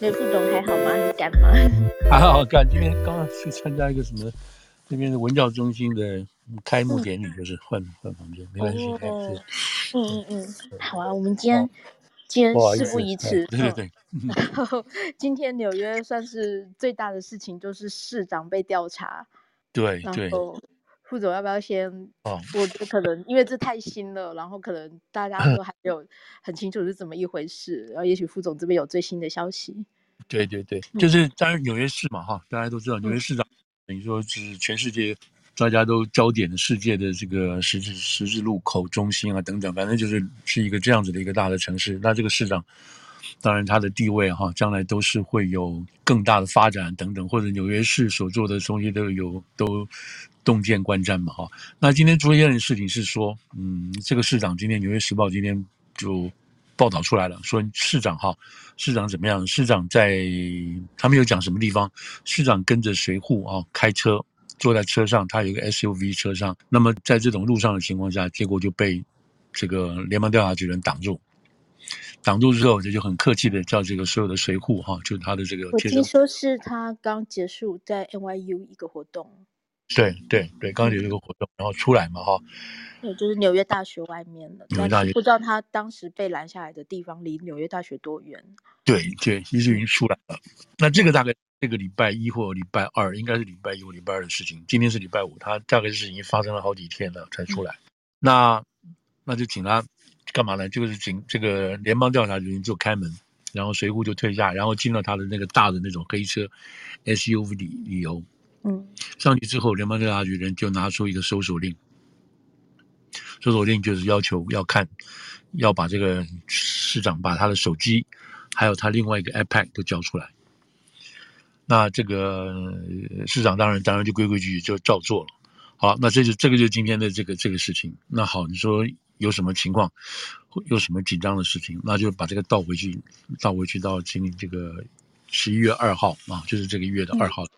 那副总还好吗？你干嘛？还 好，干。今天刚刚去参加一个什么那边的文教中心的开幕典礼，就是换换房间，没关系。嗯嗯嗯，好啊，我们今天今天事不宜迟，对对对。然后 今天纽约算是最大的事情，就是市长被调查。对对。副总要不要先？哦，我觉得可能因为这太新了，然后可能大家都还没有很清楚是怎么一回事，然后也许副总这边有最新的消息。对对对，就是当然纽约市嘛，哈，大家都知道纽约市长等于说是全世界大家都焦点的世界的这个十字十字路口中心啊等等，反正就是是一个这样子的一个大的城市。那这个市长。当然，他的地位哈，将来都是会有更大的发展等等，或者纽约市所做的东西都有都洞见观瞻嘛哈。那今天出现的事情是说，嗯，这个市长今天《纽约时报》今天就报道出来了，说市长哈，市长怎么样？市长在他没有讲什么地方，市长跟着随护啊开车，坐在车上，他有一个 SUV 车上，那么在这种路上的情况下，结果就被这个联邦调查局人挡住。挡住之后，这就很客气的叫这个所有的随护哈，就是他的这个。我听说是他刚结束在 NYU 一个活动。对对对，刚刚有一个活动，然后出来嘛哈。对，就是纽约大学外面的。纽约大学。不知道他当时被拦下来的地方离纽约大学多远？对对，其实已经出来了。那这个大概这个礼拜一或礼拜二，应该是礼拜一或礼拜二的事情。今天是礼拜五，他大概是已经发生了好几天了才出来。嗯、那那就请他。干嘛呢？就是请这个联邦调查局就开门，然后随后就退下，然后进了他的那个大的那种黑车 SUV 里里头。嗯，上去之后，联邦调查局人就拿出一个搜索令，搜索令就是要求要看，要把这个市长把他的手机，还有他另外一个 iPad 都交出来。那这个市长当然当然就规规矩矩就照做了。好，那这就这个就是今天的这个这个事情。那好，你说。有什么情况，有什么紧张的事情，那就把这个倒回去，倒回去到今这个十一月二号啊，就是这个月的二号。嗯、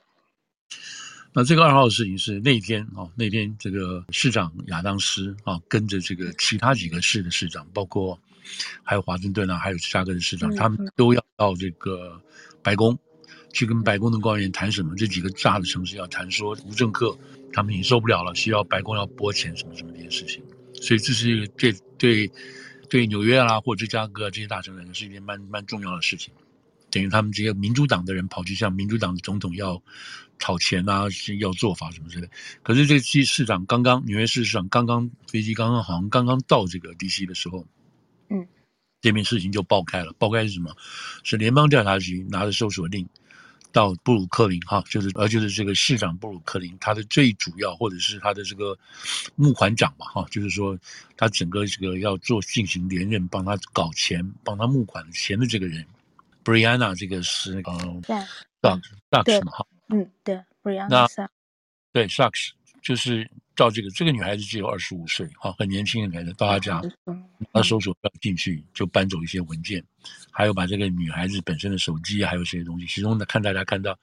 那这个二号的事情是那天啊，那天这个市长亚当斯啊，跟着这个其他几个市的市长，包括还有华盛顿啊，还有芝加哥的市长，他们都要到这个白宫去跟白宫的官员谈什么？这几个大的城市要谈说无政客他们已经受不了了，需要白宫要拨钱什么什么这些事情。所以这是这对对对纽约啊或芝加哥啊这些大城市是一件蛮蛮重要的事情，等于他们这些民主党的人跑去向民主党的总统要讨钱啊，要做法什么之类。可是这个市长刚刚纽约市市长刚刚飞机刚刚好像刚刚到这个 DC 的时候，嗯，这边事情就爆开了。爆开是什么？是联邦调查局拿着搜索令。到布鲁克林哈，就是呃，就是这个市长布鲁克林，他的最主要或者是他的这个募款长嘛哈，就是说他整个这个要做进行连任，帮他搞钱，帮他募款钱的这个人，Brianna 这个是那个 Suggs 嘛哈，嗯对，Brianna 对，Sucks 就是。到这个这个女孩子只有二十五岁，哈，很年轻的女孩子，到她家，她搜索要进去，就搬走一些文件，还有把这个女孩子本身的手机还有这些东西。其中呢，看大家看到，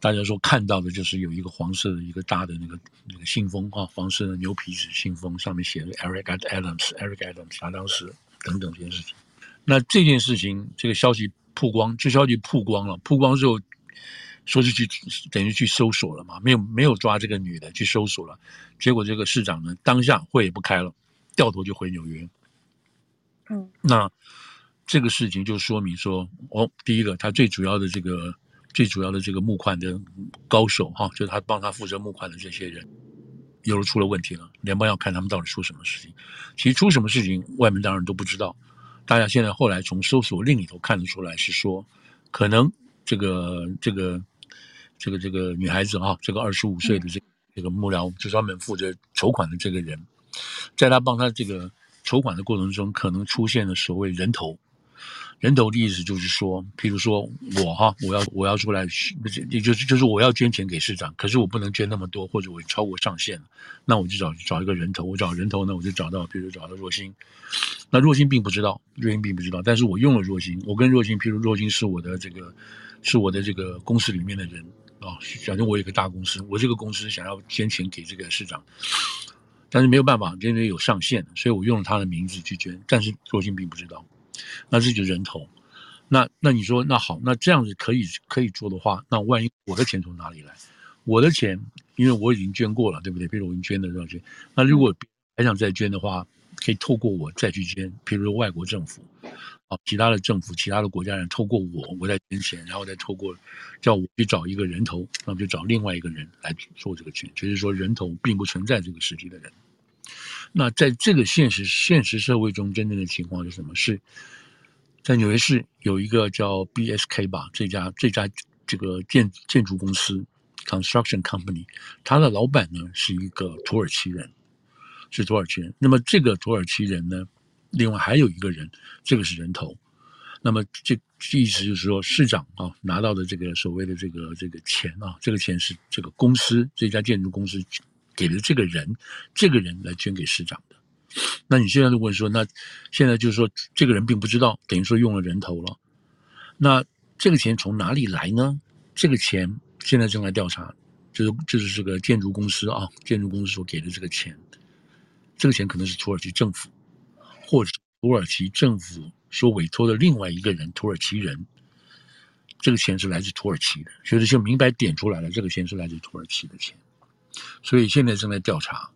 大家说看到的就是有一个黄色的一个大的那个那个信封，啊，黄色的牛皮纸信封，上面写着 Eric Adams，Eric Adams，他当时等等这件事情。那这件事情，这个消息曝光，这消息曝光了，曝光之后。说是去等于去搜索了嘛，没有没有抓这个女的去搜索了，结果这个市长呢，当下会也不开了，掉头就回纽约。嗯，那这个事情就说明说，哦，第一个他最主要的这个最主要的这个募款的高手哈，就是他帮他负责募款的这些人，有了出了问题了，联邦要看他们到底出什么事情。其实出什么事情，外面当然都不知道。大家现在后来从搜索令里头看得出来，是说可能这个这个。这个这个女孩子啊，这个二十五岁的这个这个幕僚，就专门负责筹款的这个人，在他帮他这个筹款的过程中，可能出现了所谓人头。人头的意思就是说，譬如说我哈，我要我要出来，也就是就是我要捐钱给市长，可是我不能捐那么多，或者我超过上限了，那我就找找一个人头。我找人头呢，我就找到，比如找到若星。那若星并不知道，若星并不知道，但是我用了若星，我跟若星，譬如若星是我的这个是我的这个公司里面的人。啊，假如我有个大公司，我这个公司想要捐钱给这个市长，但是没有办法，因为有上限，所以我用了他的名字去捐，但是若星并不知道，那这就是人头。那那你说那好，那这样子可以可以做的话，那万一我的钱从哪里来？我的钱，因为我已经捐过了，对不对？比如我已经捐了多少钱？那如果还想再捐的话，可以透过我再去捐。譬如说外国政府，啊，其他的政府、其他的国家人透过我，我再捐钱，然后再透过叫我去找一个人头，那么就找另外一个人来做这个钱，就是说人头并不存在这个实体的人。那在这个现实现实社会中，真正的情况是什么？是。在纽约市有一个叫 BSK 吧，这家这家这个建建筑公司 Construction Company，他的老板呢是一个土耳其人，是土耳其人。那么这个土耳其人呢，另外还有一个人，这个是人头。那么这意思就是说，市长啊拿到的这个所谓的这个这个钱啊，这个钱是这个公司这家建筑公司给了这个人，这个人来捐给市长的。那你现在就问说，那现在就是说，这个人并不知道，等于说用了人头了。那这个钱从哪里来呢？这个钱现在正在调查，就是就是这个建筑公司啊，建筑公司所给的这个钱，这个钱可能是土耳其政府，或者土耳其政府所委托的另外一个人，土耳其人，这个钱是来自土耳其的，所以就明白点出来了，这个钱是来自土耳其的钱，所以现在正在调查。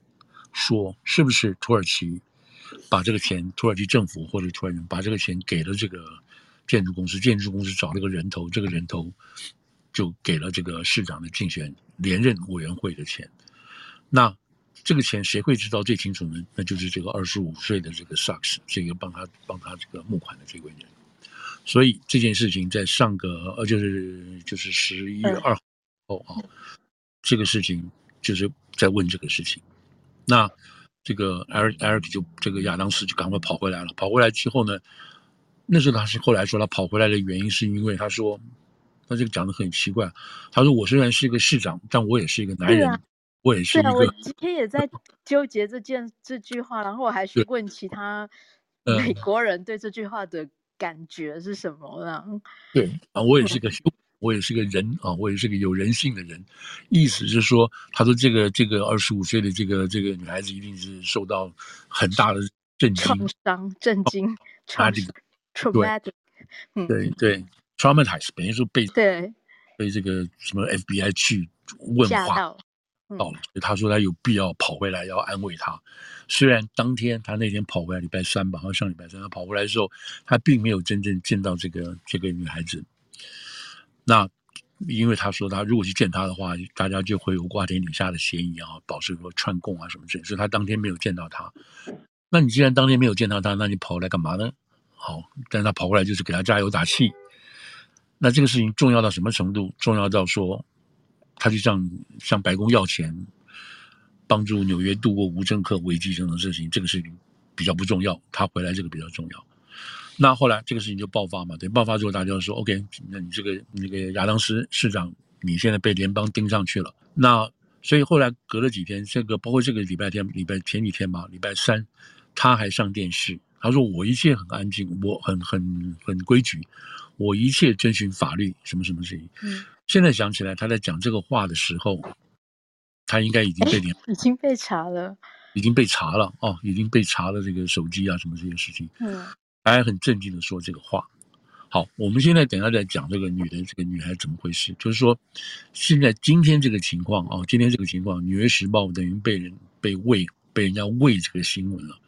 说是不是土耳其把这个钱，土耳其政府或者土耳其把这个钱给了这个建筑公司，建筑公司找了个人头，这个人头就给了这个市长的竞选连任委员会的钱。那这个钱谁会知道最清楚呢？那就是这个二十五岁的这个 Sachs，这个帮他帮他这个募款的这位人。所以这件事情在上个呃就是就是十一月二号啊，这个事情就是在问这个事情。那这个 Eric Eric 就这个亚当斯就赶快跑回来了。跑回来之后呢，那时候他是后来说他跑回来的原因是因为他说，他这个讲的很奇怪。他说我虽然是一个市长，但我也是一个男人，啊、我也是一个。我今天也在纠结这件这句话，然后我还去问其他美国人对这句话的感觉是什么呢？对啊，我也是个。我也是个人啊，我也是个有人性的人，意思是说，他说这个这个二十五岁的这个这个女孩子一定是受到很大的震惊、创伤、震惊、traumatic，对对对，traumatized，等于说被对被这个什么 FBI 去问话到了，所以他说他有必要跑回来要安慰她。虽然当天他那天跑回来礼拜三吧，好像上礼拜三他跑回来的时候，他并没有真正见到这个这个女孩子。那，因为他说他如果去见他的话，大家就会有瓜田李下的嫌疑啊，保持说串供啊什么之类，所以他当天没有见到他。那你既然当天没有见到他，那你跑来干嘛呢？好，但是他跑过来就是给他加油打气。那这个事情重要到什么程度？重要到说，他就向向白宫要钱，帮助纽约度过无政客危机这种事情，这个事情比较不重要。他回来这个比较重要。那后来这个事情就爆发嘛，对，爆发之后大家就说，OK，那你这个那个亚当斯市长，你现在被联邦盯上去了。那所以后来隔了几天，这个包括这个礼拜天、礼拜前几天吧，礼拜三，他还上电视，他说我一切很安静，我很很很规矩，我一切遵循法律，什么什么事情。嗯。现在想起来，他在讲这个话的时候，他应该已经被联已经被查了，已经被查了哦，已经被查了这个手机啊什么这些事情。嗯。还很震惊的说这个话。好，我们现在等下再讲这个女的，这个女孩怎么回事？就是说，现在今天这个情况啊，今天这个情况，《纽约时报》等于被人被喂，被人家喂这个新闻了。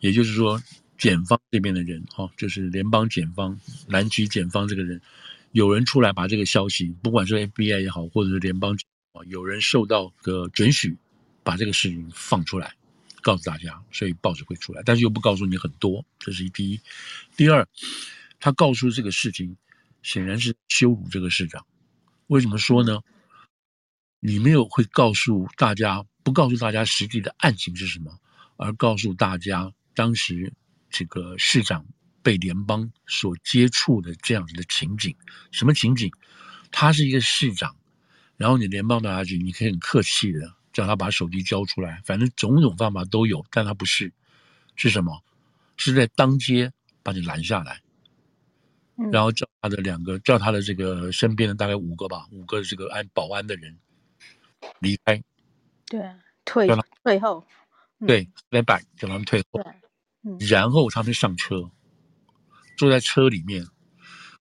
也就是说，检方这边的人哈，就是联邦检方、南区检方这个人，有人出来把这个消息，不管是 FBI 也好，或者是联邦啊，有人受到个准许，把这个事情放出来。告诉大家，所以报纸会出来，但是又不告诉你很多，这是第一。第二，他告诉这个事情，显然是羞辱这个市长。为什么说呢？你没有会告诉大家，不告诉大家实际的案情是什么，而告诉大家当时这个市长被联邦所接触的这样子的情景。什么情景？他是一个市长，然后你联邦调查局，你可以很客气的。叫他把手机交出来，反正种种方法都有，但他不是，是什么？是在当街把你拦下来，嗯、然后叫他的两个，叫他的这个身边的大概五个吧，五个这个安保安的人离开，对，退退后，对，step back，叫他们退后，嗯，然后他们上车，坐在车里面，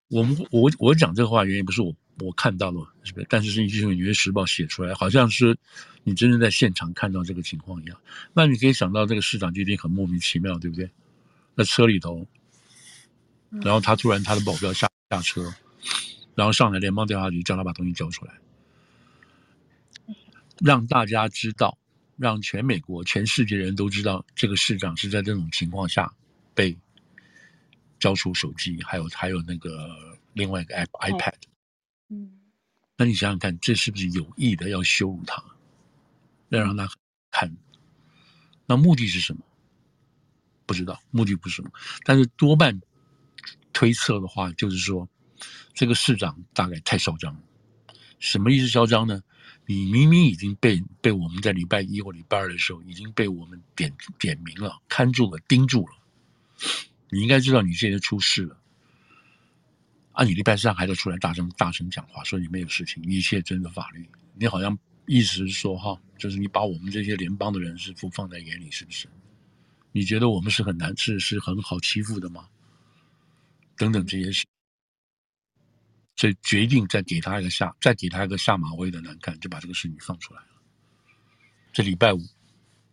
我们我我讲这个话原因不是我我看到了，是不是？但是是就是《纽约时报》写出来，好像是你真正在现场看到这个情况一样。那你可以想到，这个市长就一定很莫名其妙，对不对？在车里头，然后他突然他的保镖下下车，然后上来联邦调查局叫他把东西交出来，让大家知道，让全美国、全世界人都知道，这个市长是在这种情况下被。交出手机，还有还有那个另外一个 iP iPad，嗯，那你想想看，这是不是有意的要羞辱他，要让他看？那目的是什么？不知道，目的不是什么，但是多半推测的话，就是说这个市长大概太嚣张了。什么意思嚣张呢？你明明已经被被我们在礼拜一或礼拜二的时候已经被我们点点名了、看住了、盯住了。你应该知道你现在出事了，啊！你礼拜三还在出来大声大声讲话，说你没有事情，一切遵着法律。你好像意思是说，哈，就是你把我们这些联邦的人是不放在眼里，是不是？你觉得我们是很难是是很好欺负的吗？等等这些事，所以决定再给他一个下，再给他一个下马威的难看，就把这个事情放出来了。这礼拜五，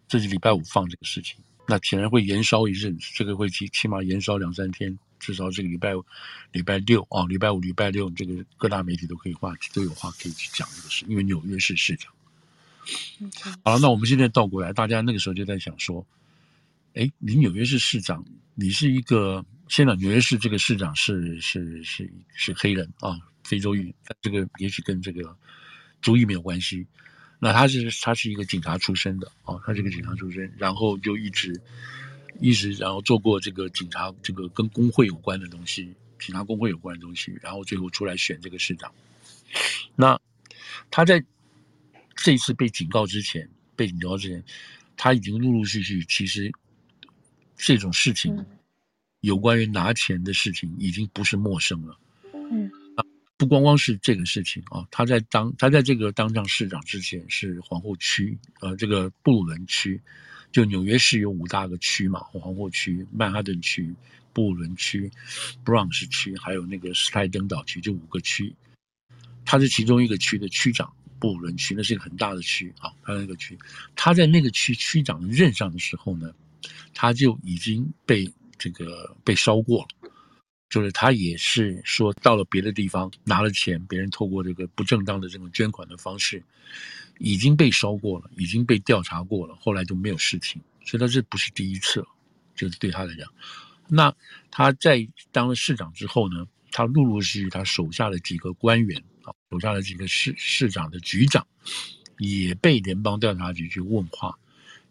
这是礼拜五放这个事情。那显然会延烧一阵子，这个会起起码延烧两三天，至少这个礼拜礼拜六啊，礼拜五、礼拜六，这个各大媒体都可以话都有话可以去讲这个事，因为纽约市市长。好了，那我们现在倒过来，大家那个时候就在想说，哎，你纽约市市长，你是一个现在纽约市这个市长是是是是黑人啊，非洲裔，这个也许跟这个族裔没有关系。那他是他是一个警察出身的啊，他是一个警察出身，然后就一直一直然后做过这个警察这个跟工会有关的东西，警察工会有关的东西，然后最后出来选这个市长。那他在这一次被警告之前，被警告之前，他已经陆陆续续其实这种事情有关于拿钱的事情已经不是陌生了。嗯。不光光是这个事情啊，他在当他在这个当上市长之前是皇后区，呃，这个布鲁伦区，就纽约市有五大个区嘛，皇后区、曼哈顿区、布伦区、Bronx 区，还有那个斯泰登岛区，就五个区。他是其中一个区的区长，布伦区那是一个很大的区啊，他那个区，他在那个区区长任上的时候呢，他就已经被这个被烧过了。就是他也是说到了别的地方拿了钱，别人透过这个不正当的这种捐款的方式，已经被烧过了，已经被调查过了，后来就没有事情，所以他这不是第一次了，就是对他来讲。那他在当了市长之后呢，他陆陆续续他手下的几个官员啊，手下的几个市市长的局长，也被联邦调查局去问话，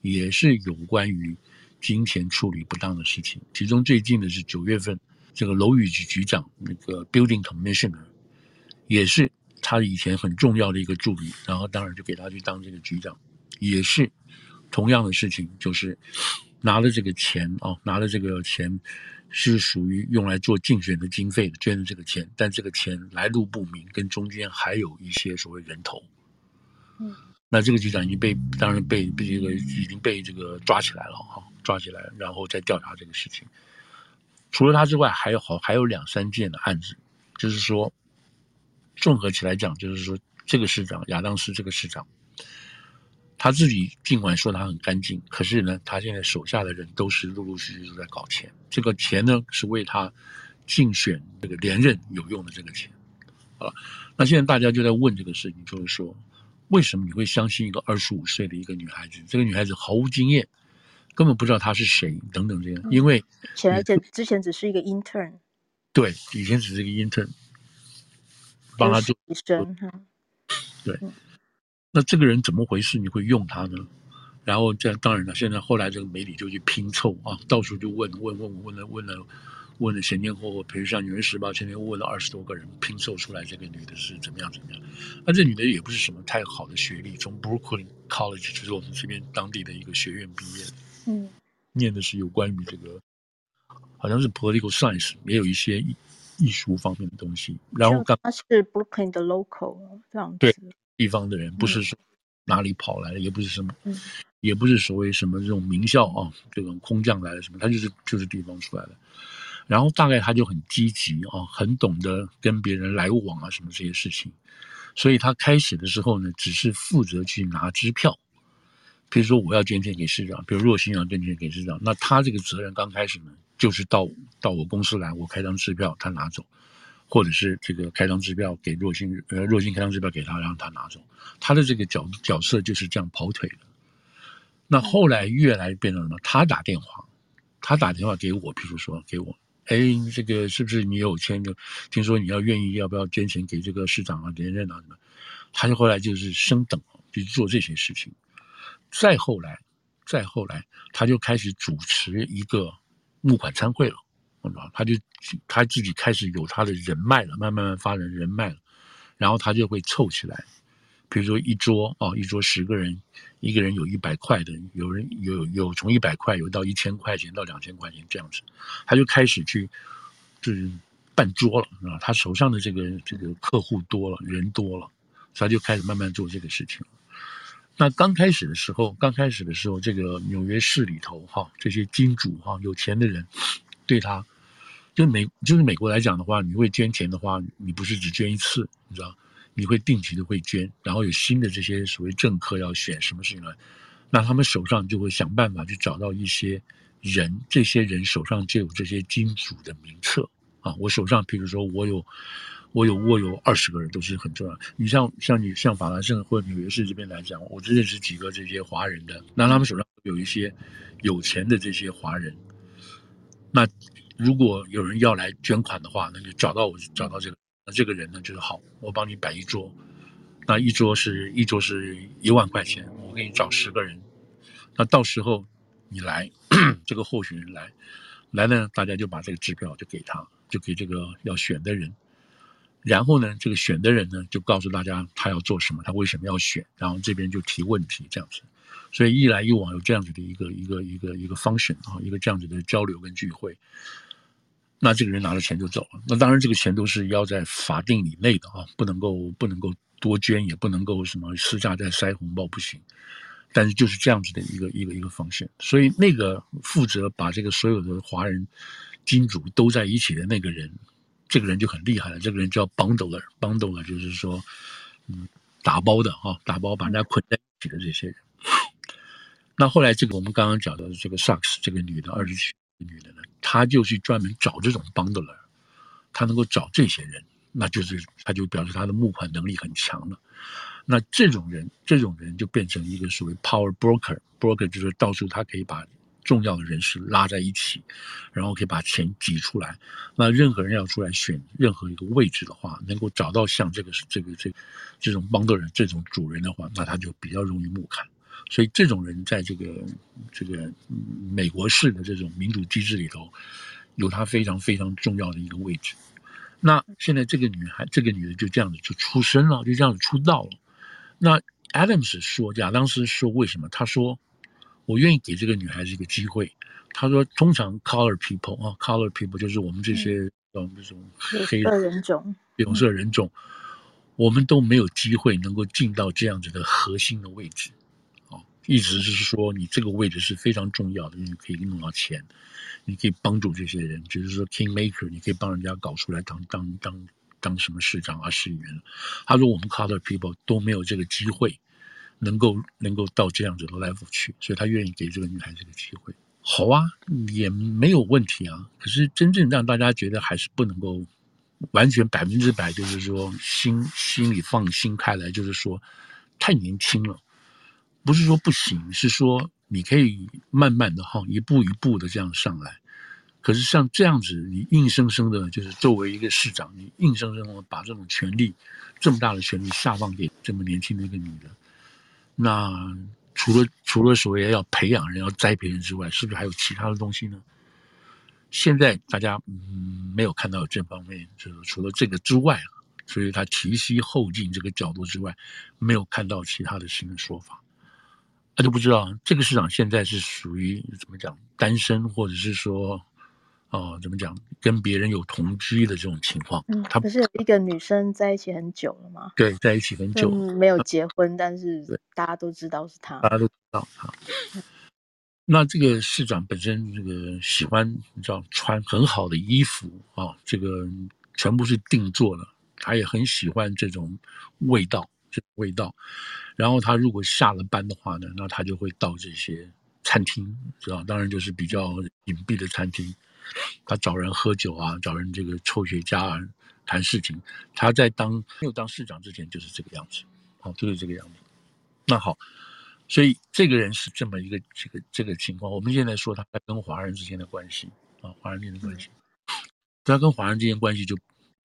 也是有关于金钱处理不当的事情。其中最近的是九月份。这个楼宇局局长，那个 Building Commissioner，也是他以前很重要的一个助理，然后当然就给他去当这个局长，也是同样的事情，就是拿了这个钱啊，拿了这个钱是属于用来做竞选的经费的，捐的这个钱，但这个钱来路不明，跟中间还有一些所谓人头。嗯，那这个局长已经被当然被被这个已经被这个抓起来了哈，抓起来，然后再调查这个事情。除了他之外，还有好还有两三件的案子，就是说，综合起来讲，就是说，这个市长亚当斯这个市长，他自己尽管说他很干净，可是呢，他现在手下的人都是陆陆续续都在搞钱，这个钱呢是为他竞选这个连任有用的这个钱，好了，那现在大家就在问这个事情，就是说，为什么你会相信一个二十五岁的一个女孩子？这个女孩子毫无经验。根本不知道他是谁，等等这样，因为前而且之前只是一个 intern，对，以前只是一个 intern，帮他做医生哈，对，那这个人怎么回事？你会用他呢？然后这当然了，现在后来这个媒体就去拼凑啊，到处就问问问问了问了问了前前后后，比如像《纽约时报》前天问了二十多个人，拼凑出来这个女的是怎么样怎么样。那这女的也不是什么太好的学历，从 Brooklyn College 就是我们这边当地的一个学院毕业的。嗯，念的是有关于这个，好像是 political science，也有一些艺艺术方面的东西。然后刚他是 Brooklyn 的 local 这样子，对地方的人，不是说哪里跑来的，嗯、也不是什么，嗯、也不是所谓什么这种名校啊，这种空降来的什么，他就是就是地方出来的。然后大概他就很积极啊，很懂得跟别人来往啊，什么这些事情。所以他开始的时候呢，只是负责去拿支票。比如说我要捐钱给市长，比如若星要捐钱给市长，那他这个责任刚开始呢，就是到到我公司来，我开张支票，他拿走，或者是这个开张支票给若星，呃，若星开张支票给他，让他拿走。他的这个角角色就是这样跑腿的。那后来越来变成什么？他打电话，他打电话给我，比如说给我，哎，这个是不是你有钱？就听说你要愿意，要不要捐钱给这个市长啊、连任啊什么？他就后来就是升等，就做这些事情。再后来，再后来，他就开始主持一个募款餐会了，他就他自己开始有他的人脉了，慢慢慢发展人脉了，然后他就会凑起来。比如说一桌哦，一桌十个人，一个人有一百块的，有人有有从一百块有到一千块钱到两千块钱这样子，他就开始去就是办桌了啊，他手上的这个这个客户多了，人多了，他就开始慢慢做这个事情。那刚开始的时候，刚开始的时候，这个纽约市里头哈，这些金主哈，有钱的人对他，就美就是美国来讲的话，你会捐钱的话，你不是只捐一次，你知道。你会定期的会捐，然后有新的这些所谓政客要选什么事情呢？那他们手上就会想办法去找到一些人，这些人手上就有这些金主的名册啊。我手上，比如说我有，我有我有二十个人都是很重要。你像像你像法兰盛或者纽约市这边来讲，我只认识几个这些华人的，那他们手上有一些有钱的这些华人。那如果有人要来捐款的话，那就找到我，找到这个。那这个人呢，就是好，我帮你摆一桌，那一桌是一桌是一万块钱，我给你找十个人，那到时候你来，这个候选人来，来呢，大家就把这个支票就给他，就给这个要选的人，然后呢，这个选的人呢，就告诉大家他要做什么，他为什么要选，然后这边就提问题这样子，所以一来一往有这样子的一个一个一个一个 function 啊，一个这样子的交流跟聚会。那这个人拿了钱就走了，那当然这个钱都是要在法定以内的啊，不能够不能够多捐，也不能够什么私下再塞红包不行。但是就是这样子的一个一个一个方式，所以那个负责把这个所有的华人金主都在一起的那个人，这个人就很厉害了。这个人叫 bundler，bundler 就是说，嗯，打包的哈，打包把人家捆在一起的这些人。那后来这个我们刚刚讲的这个 Sachs 这个女的二十七。女的呢，她就去专门找这种 bundler，她能够找这些人，那就是她就表示她的募款能力很强了。那这种人，这种人就变成一个所谓 power broker，broker 就是到处他可以把重要的人士拉在一起，然后可以把钱挤出来。那任何人要出来选任何一个位置的话，能够找到像这个这个这这种 bundler 这种主人的话，那他就比较容易募款。所以这种人在这个这个美国式的这种民主机制里头，有他非常非常重要的一个位置。那现在这个女孩，这个女的就这样子就出生了，就这样子出道了。那 Adams 说，亚当斯说，为什么？他说，我愿意给这个女孩子一个机会。他说，通常 Color people 啊，Color people 就是我们这些嗯这种黑人种、有色人种，我们都没有机会能够进到这样子的核心的位置。意思是说，你这个位置是非常重要的，你可以弄到钱，你可以帮助这些人，就是说，Kingmaker，你可以帮人家搞出来当当当当什么市长啊、市议员。他说，我们 Colored people 都没有这个机会，能够能够到这样子来来复去，所以他愿意给这个女孩子一个机会。好啊，也没有问题啊。可是真正让大家觉得还是不能够完全百分之百，就是说心心里放心开来，就是说太年轻了。不是说不行，是说你可以慢慢的哈，一步一步的这样上来。可是像这样子，你硬生生的，就是作为一个市长，你硬生生的把这种权力，这么大的权力下放给这么年轻的一个女的，那除了除了所谓要培养人、要栽培人之外，是不是还有其他的东西呢？现在大家嗯没有看到这方面，就是除了这个之外，所以他提膝后进这个角度之外，没有看到其他的新的说法。他就不知道这个市场现在是属于怎么讲单身，或者是说，哦，怎么讲跟别人有同居的这种情况。嗯，他不是有一个女生在一起很久了吗？对，在一起很久，嗯，没有结婚，但是大家都知道是他。大家都知道他。那这个市长本身这个喜欢你知道穿很好的衣服啊，这个全部是定做的，他也很喜欢这种味道，这种味道。然后他如果下了班的话呢，那他就会到这些餐厅，知道，当然就是比较隐蔽的餐厅，他找人喝酒啊，找人这个抽雪茄啊，谈事情。他在当没有当市长之前就是这个样子，好，就是这个样子。那好，所以这个人是这么一个这个这个情况。我们现在说他跟华人之间的关系啊，华人之间的关系，他跟华人之间关系就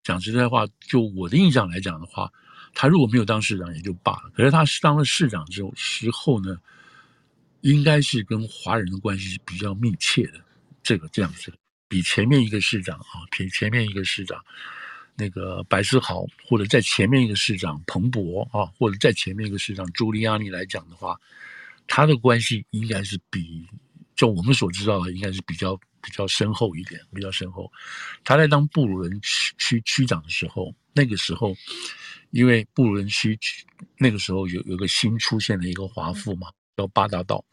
讲实在话，就我的印象来讲的话。他如果没有当市长也就罢了，可是他当了市长之后时候呢，应该是跟华人的关系是比较密切的，这个这样子，比前面一个市长啊，比前面一个市长那个白思豪，或者在前面一个市长彭博啊，或者在前面一个市长朱利安尼来讲的话，他的关系应该是比就我们所知道的，应该是比较比较深厚一点，比较深厚。他在当布鲁伦区区区长的时候，那个时候。因为布鲁伦区那个时候有有个新出现的一个华富嘛，叫八大道。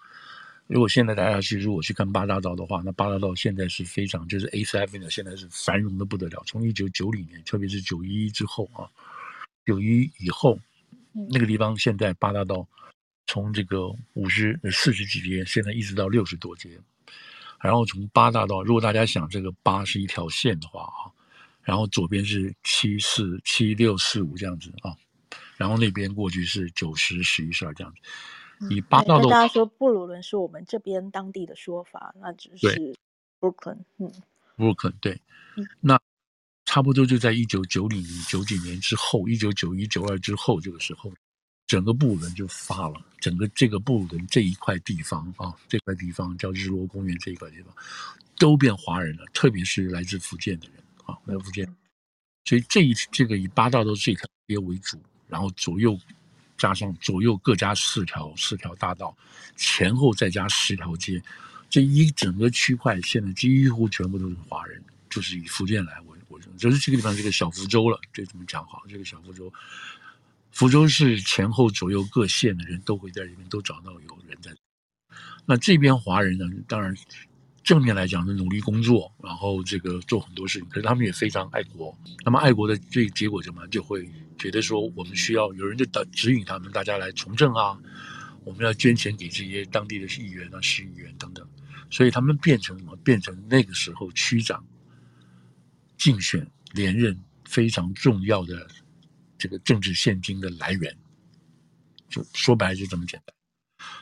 如果现在大家去如果去看八大道的话，那八大道现在是非常就是 Eighth Avenue 现在是繁荣的不得了。从一九九零年，特别是九一一之后啊，九一以后，那个地方现在八大道从这个五十四十几街，现在一直到六十多街。然后从八大道，如果大家想这个八是一条线的话啊。然后左边是七四七六四五这样子啊，然后那边过去是九十十一十二这样子。以八大道，大家说布鲁伦是我们这边当地的说法，那只是 Brooklyn，嗯，Brooklyn 对，那差不多就在一九九零九几年之后，一九九一九二之后这个时候，整个布鲁伦就发了，整个这个布鲁伦这一块地方啊，这块地方叫日落公园这一块地方，都变华人了，特别是来自福建的人。啊，来自福建，所以这一这个以八大道这条街为主，然后左右加上左右各加四条四条大道，前后再加十条街，这一整个区块现在几乎全部都是华人，就是以福建来为为主，就是这个地方是个小福州了，这怎么讲好？这个小福州，福州市前后左右各县的人都会在里面都找到有人在，那这边华人呢，当然。正面来讲是努力工作，然后这个做很多事情，可是他们也非常爱国。那么爱国的这个结果什么，就会觉得说我们需要有人就导指引他们，大家来从政啊，我们要捐钱给这些当地的议员啊、市议员等等。所以他们变成什么？变成那个时候区长竞选连任非常重要的这个政治献金的来源。就说白了就这么简单。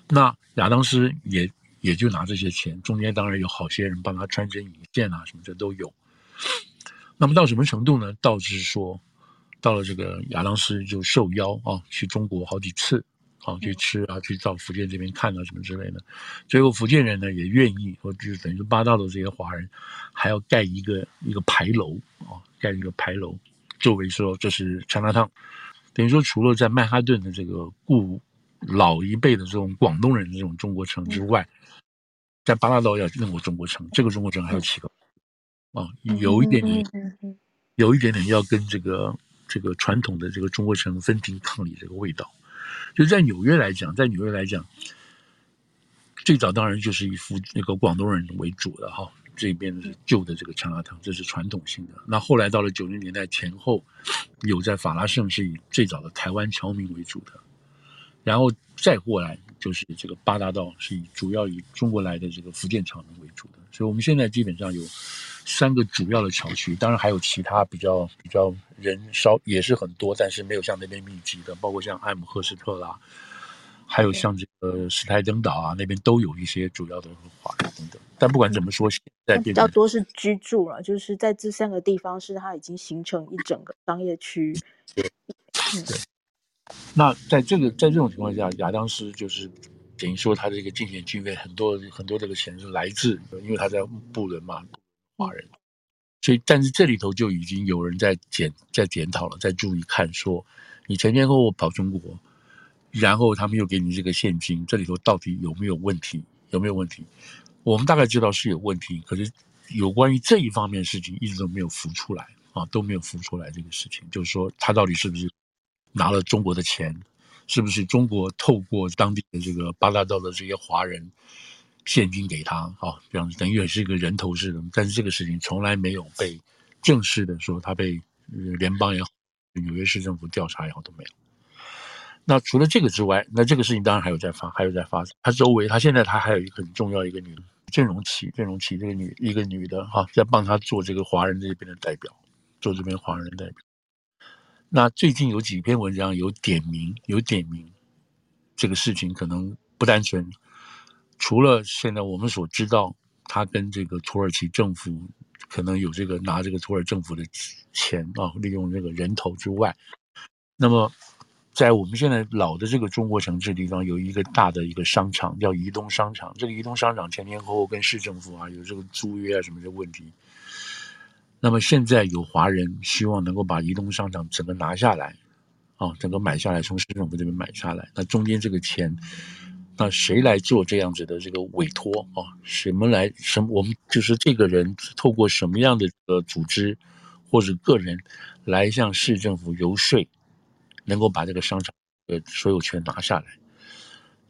那亚当斯也。也就拿这些钱，中间当然有好些人帮他穿针引线啊，什么这都有。那么到什么程度呢？导致说，到了这个亚当斯就受邀啊，去中国好几次，啊，去吃啊，去到福建这边看啊，什么之类的。最后福建人呢也愿意，或就是等于八大道的这些华人，还要盖一个一个牌楼啊，盖一个牌楼，作为说这是 Chinatown，等于说除了在曼哈顿的这个故老一辈的这种广东人的这种中国城之外。在八大道要认为中国城，这个中国城还有七个，啊，有一点点，有一点点要跟这个这个传统的这个中国城分庭抗礼这个味道。就在纽约来讲，在纽约来讲，最早当然就是以福那个广东人为主的哈，这边是旧的这个 Chinatown，这是传统性的。那后来到了九零年代前后，有在法拉盛是以最早的台湾侨民为主的，然后再过来。就是这个八大道是以主要以中国来的这个福建侨民为主的，所以我们现在基本上有三个主要的桥区，当然还有其他比较比较人少也是很多，但是没有像那边密集的，包括像艾姆赫斯特啦，还有像这个史泰登岛啊那边都有一些主要的华人等等。但不管怎么说，现在比较多是居住了，就是在这三个地方是它已经形成一整个商业区。对，对。那在这个在这种情况下，亚当斯就是等于说他这个竞选经费很多很多这个钱是来自，因为他在布伦嘛，华人，所以但是这里头就已经有人在检在检讨了，在注意看说，你前前后后跑中国，然后他们又给你这个现金，这里头到底有没有问题？有没有问题？我们大概知道是有问题，可是有关于这一方面的事情一直都没有浮出来啊，都没有浮出来这个事情，就是说他到底是不是？拿了中国的钱，是不是中国透过当地的这个八大道的这些华人，现金给他，啊，这样等于也是一个人头似的，但是这个事情从来没有被正式的说他被联邦也好，纽约市政府调查也好都没有。那除了这个之外，那这个事情当然还有在发，还有在发展。他周围，他现在他还有一个很重要一个女郑容琪，郑容琪这个女一个女的哈，在帮他做这个华人这边的代表，做这边华人代表。那最近有几篇文章有点名，有点名这个事情可能不单纯。除了现在我们所知道，他跟这个土耳其政府可能有这个拿这个土耳其政府的钱啊，利用这个人头之外，那么在我们现在老的这个中国城这地方，有一个大的一个商场叫怡东商场。这个怡东商场前前后后跟市政府啊有这个租约啊什么的问题。那么现在有华人希望能够把移动商场整个拿下来，啊，整个买下来，从市政府这边买下来，那中间这个钱。那谁来做这样子的这个委托啊？什么来什么？我们就是这个人透过什么样的呃组织或者个人来向市政府游说，能够把这个商场的所有权拿下来？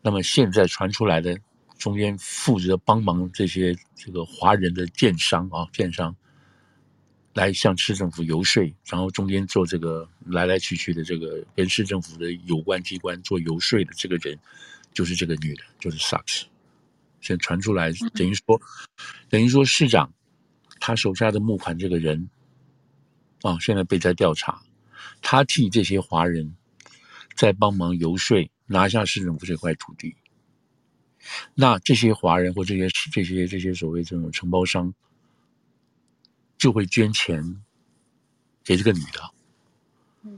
那么现在传出来的中间负责帮忙这些这个华人的建商啊，建商来向市政府游说，然后中间做这个来来去去的这个跟市政府的有关机关做游说的这个人。就是这个女的，就是 Sachs，现在传出来，等于说，等于说市长他手下的募款这个人，啊，现在被在调查，他替这些华人在帮忙游说拿下市政府这块土地，那这些华人或这些这些这些所谓这种承包商，就会捐钱给这个女的，嗯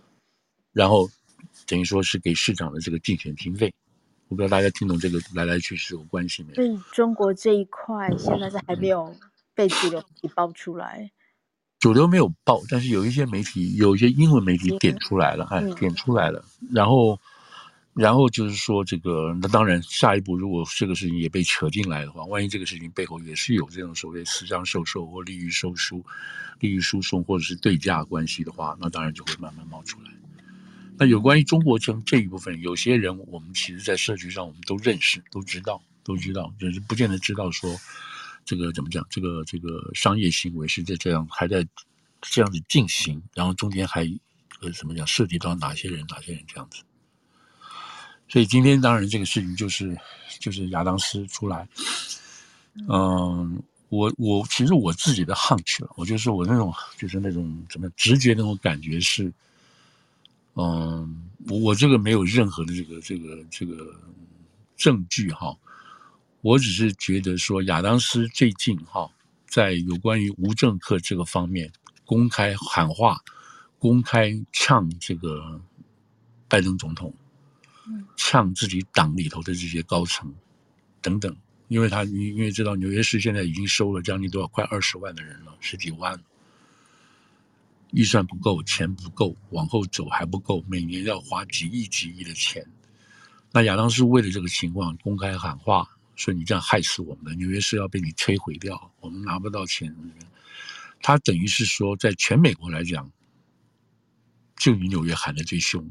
然后等于说是给市长的这个竞选经费。我不知道大家听懂这个来来去去有关系没有？所以中国这一块现在是还没有被主流媒体爆出来。主流没有爆，但是有一些媒体，有一些英文媒体点出来了，哎，点出来了。然后，然后就是说这个，那当然下一步如果这个事情也被扯进来的话，万一这个事情背后也是有这种所谓私相授受或利益收输、利益输送或者是对价关系的话，那当然就会慢慢冒出来。那有关于中国城这一部分，有些人我们其实，在社区上我们都认识，都知道，都知道，就是不见得知道说，这个怎么讲，这个这个商业行为是在这样还在这样子进行，然后中间还呃怎么讲，涉及到哪些人，哪些人这样子。所以今天当然这个事情就是就是亚当斯出来，嗯，我我其实我自己的 hunch 了，我就是我那种就是那种怎么直觉那种感觉是。嗯，我我这个没有任何的这个这个这个证据哈，我只是觉得说亚当斯最近哈，在有关于无政客这个方面公开喊话，公开呛这个拜登总统，呛自己党里头的这些高层等等，因为他你因为知道纽约市现在已经收了将近多少快二十万的人了，十几万。预算不够，钱不够，往后走还不够，每年要花几亿几亿的钱。那亚当斯为了这个情况公开喊话，说你这样害死我们，纽约市要被你摧毁掉，我们拿不到钱。他等于是说，在全美国来讲，就你纽约喊的最凶，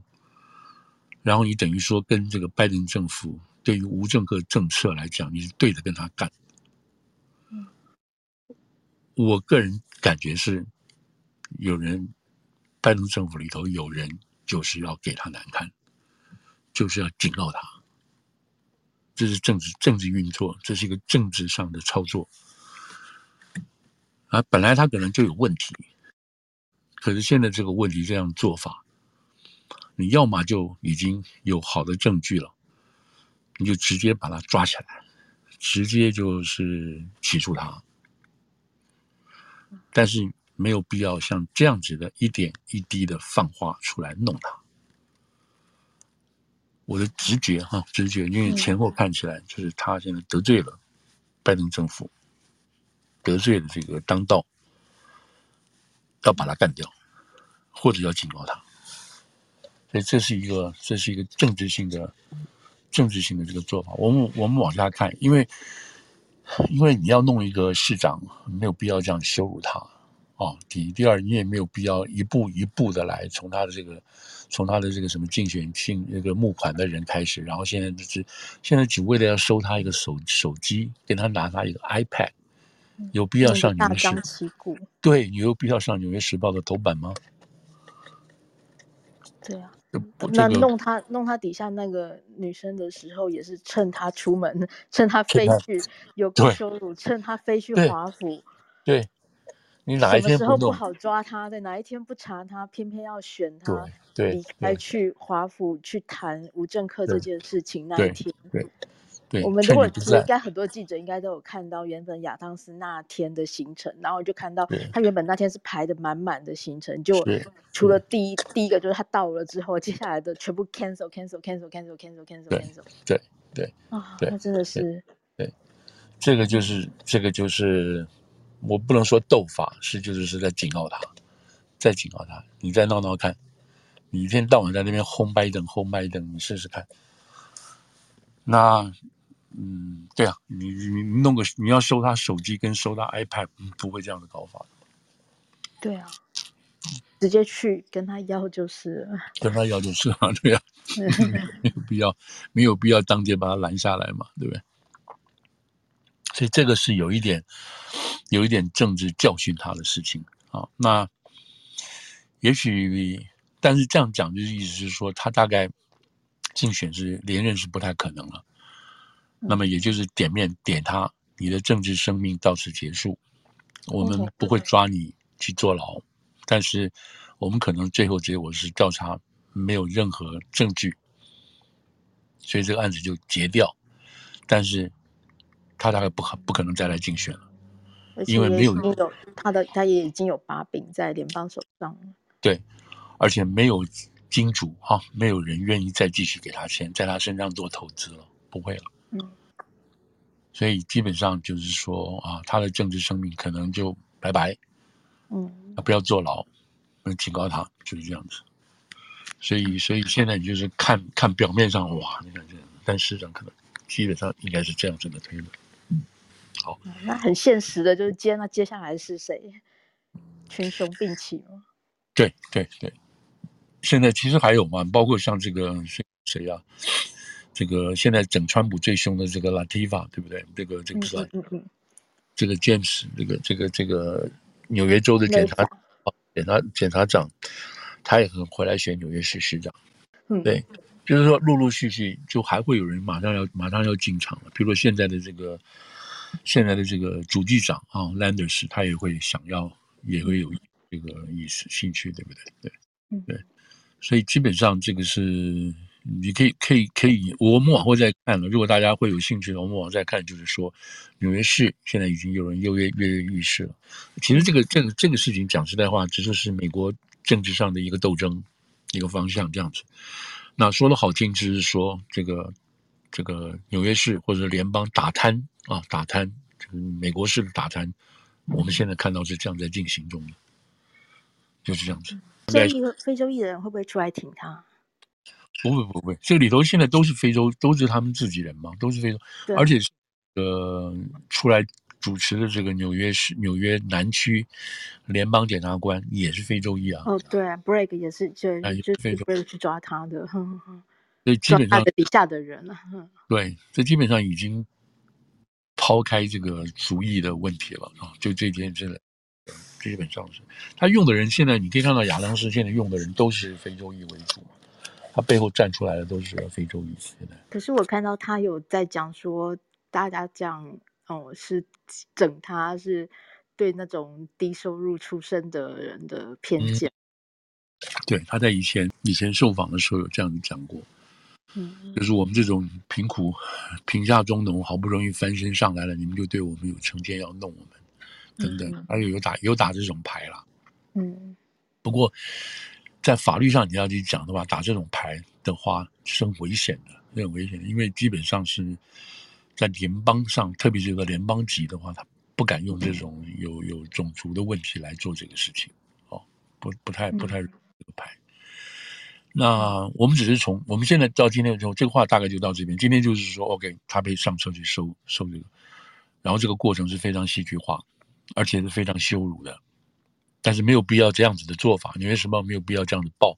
然后你等于说跟这个拜登政府对于无政客政策来讲，你是对着跟他干。我个人感觉是。有人，拜登政府里头有人就是要给他难看，就是要警告他，这是政治政治运作，这是一个政治上的操作。啊，本来他可能就有问题，可是现在这个问题这样做法，你要么就已经有好的证据了，你就直接把他抓起来，直接就是起诉他，但是。没有必要像这样子的一点一滴的放话出来弄他。我的直觉哈，直觉，因为前后看起来就是他现在得罪了拜登政府，得罪了这个当道，要把他干掉，或者要警告他。所以这是一个，这是一个政治性的、政治性的这个做法。我们我们往下看，因为因为你要弄一个市长，没有必要这样羞辱他。哦，第一，第二，你也没有必要一步一步的来从他的这个，从他的这个什么竞选性那个募款的人开始，然后现在就是现在只为了要收他一个手手机，给他拿他一个 iPad，有必要上纽约时报？对，你有必要上纽约时报的头版吗？对啊。那弄他弄他底下那个女生的时候，也是趁他出门，趁他飞去有高收入，趁他飞去华府。对，你哪一天不好抓他？对，哪一天不查他，偏偏要选他离开去华府去谈无政客这件事情那一天。对。对对，我们如果应该很多记者应该都有看到原本亚当斯那天的行程，然后就看到他原本那天是排的满满的行程，就除了第一第一个就是他到了之后，接下来的全部 cancel cancel cancel cancel cancel cancel cancel。对对啊，那真的是对，这个就是这个就是我不能说斗法，是就是是在警告他，在警告他，你再闹闹看，你一天到晚在那边轰拜登轰拜登，你试试看，那。嗯，对啊，你你弄个你要收他手机跟收他 iPad，不会这样的搞法。对啊，直接去跟他要就是了，跟他要就是啊，对啊，没有必要，没有必要当街把他拦下来嘛，对不对？所以这个是有一点，有一点政治教训他的事情啊。那也许，但是这样讲就是意思是说，他大概竞选是连任是不太可能了。那么也就是点面点他，你的政治生命到此结束，我们不会抓你去坐牢，但是我们可能最后结果是调查没有任何证据，所以这个案子就结掉，但是他大概不可不可能再来竞选了，因为没有他的他也已经有把柄在联邦手上了，对，而且没有金主哈，没有人愿意再继续给他钱，在他身上做投资了，不会了。嗯，所以基本上就是说啊，他的政治生命可能就拜拜。嗯，不要坐牢，警告他就是这样子。所以，所以现在你就是看看表面上哇，你看这样，但事实上可能基本上应该是这样子的推论。嗯，好，那很现实的就是接那接下来是谁？群雄并起吗？对对对，现在其实还有嘛，包括像这个谁谁啊？这个现在整川普最凶的这个 Latifah 对不对？这个这个是、嗯嗯、这个 James 这个这个这个纽约州的检察检察检察长，他也很回来选纽约市市长。嗯，对，就是说陆陆续续就还会有人马上要马上要进场了。比如说现在的这个现在的这个主计长啊 Landers，他也会想要也会有这个意思兴趣，对不对？对，对，所以基本上这个是。你可以可以可以，我们往后再看了。如果大家会有兴趣的，我们往后再看，就是说，纽约市现在已经有人跃跃跃跃欲试了。其实这个这个这个事情讲实在话，只是美国政治上的一个斗争，一个方向这样子。那说的好听，就是说这个这个纽约市或者联邦打贪啊，打贪，这个美国式的打贪，我们现在看到是这样在进行中的，就是这样子。这一个非洲裔的人会不会出来挺他？不会不会，这里头现在都是非洲，都是他们自己人嘛，都是非洲，而且是呃出来主持的这个纽约市纽约南区联邦检察官也是非洲裔啊。哦，对啊，Bragg 也是就就是 Bragg 去抓他的，哼哼，所以基本上底下的人了。对，这基本上已经抛开这个族裔的问题了啊，就这件事，基本上是他用的人，现在你可以看到亚当斯现在用的人都是非洲裔为主。他背后站出来的都是非洲裔。现在，可是我看到他有在讲说，大家讲哦是整他是对那种低收入出身的人的偏见。嗯、对，他在以前以前受访的时候有这样子讲过，嗯，就是我们这种贫苦贫下中农好不容易翻身上来了，你们就对我们有成见要弄我们，等等，而且有打有打这种牌了，嗯，不过。在法律上你要去讲的话，打这种牌的话是很危险的，很危险的，因为基本上是在联邦上，特别是个联邦级的话，他不敢用这种有有种族的问题来做这个事情，哦，不不太不太这个牌。那我们只是从我们现在到今天的时候，这个话大概就到这边。今天就是说，OK，他被上车去收收这个，然后这个过程是非常戏剧化，而且是非常羞辱的。但是没有必要这样子的做法，《纽约时报》没有必要这样子报，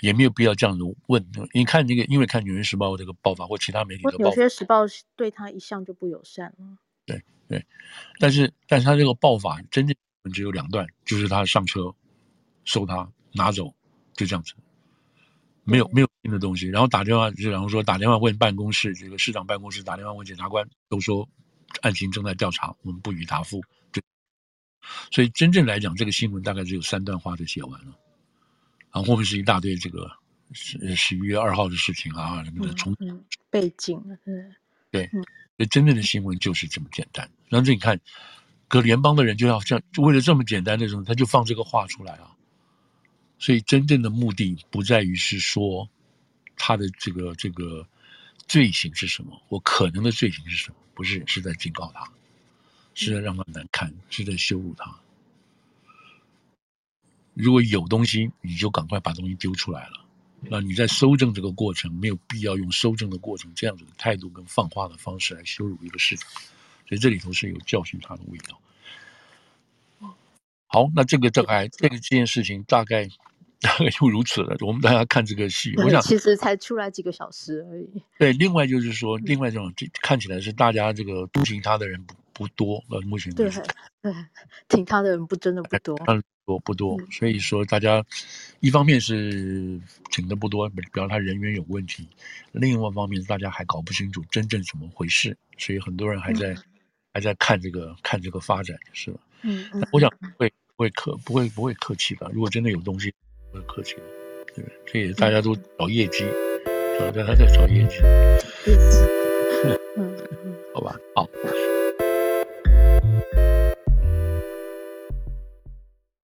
也没有必要这样子问。你看那个，因为看《纽约时报》这个报法或其他媒体的报法，《纽约时报》对他一向就不友善了。对对，但是但是他这个报法真正只有两段，就是他上车收他拿走，就这样子，没有没有新的东西。然后打电话，就然后说打电话问办公室，这个市长办公室打电话问检察官，都说案情正在调查，我们不予答复。所以真正来讲，这个新闻大概只有三段话就写完了，然后后面是一大堆这个十十一月二号的事情啊什么的，从、嗯嗯、背景嗯，对，所以真正的新闻就是这么简单。然后这你看，可联邦的人就要这样，就为了这么简单的东西，他就放这个话出来啊。所以真正的目的不在于是说他的这个这个罪行是什么，我可能的罪行是什么，不是，是在警告他。是在让他难堪，是在羞辱他。如果有东西，你就赶快把东西丢出来了。那你在搜证这个过程，没有必要用搜证的过程这样子的态度跟放话的方式来羞辱一个市长。所以这里头是有教训他的味道。好，那这个这还这个这件事情大概大概就如此了。我们大家看这个戏，我想其实才出来几个小时而已。对，另外就是说，另外这种这看起来是大家这个同情他的人不。不多，呃，目前对，对，挺他的人不真的不多，不多不多，所以说大家一方面是挺的不多，比方他人员有问题；另外一方面，大家还搞不清楚真正怎么回事，所以很多人还在、嗯、还在看这个看这个发展，是吧？嗯，嗯？我想不会不会客不会不会客气的，如果真的有东西，不会客气的，对，所以大家。都找业绩，大家还在找业绩，嗯嗯，好吧，好。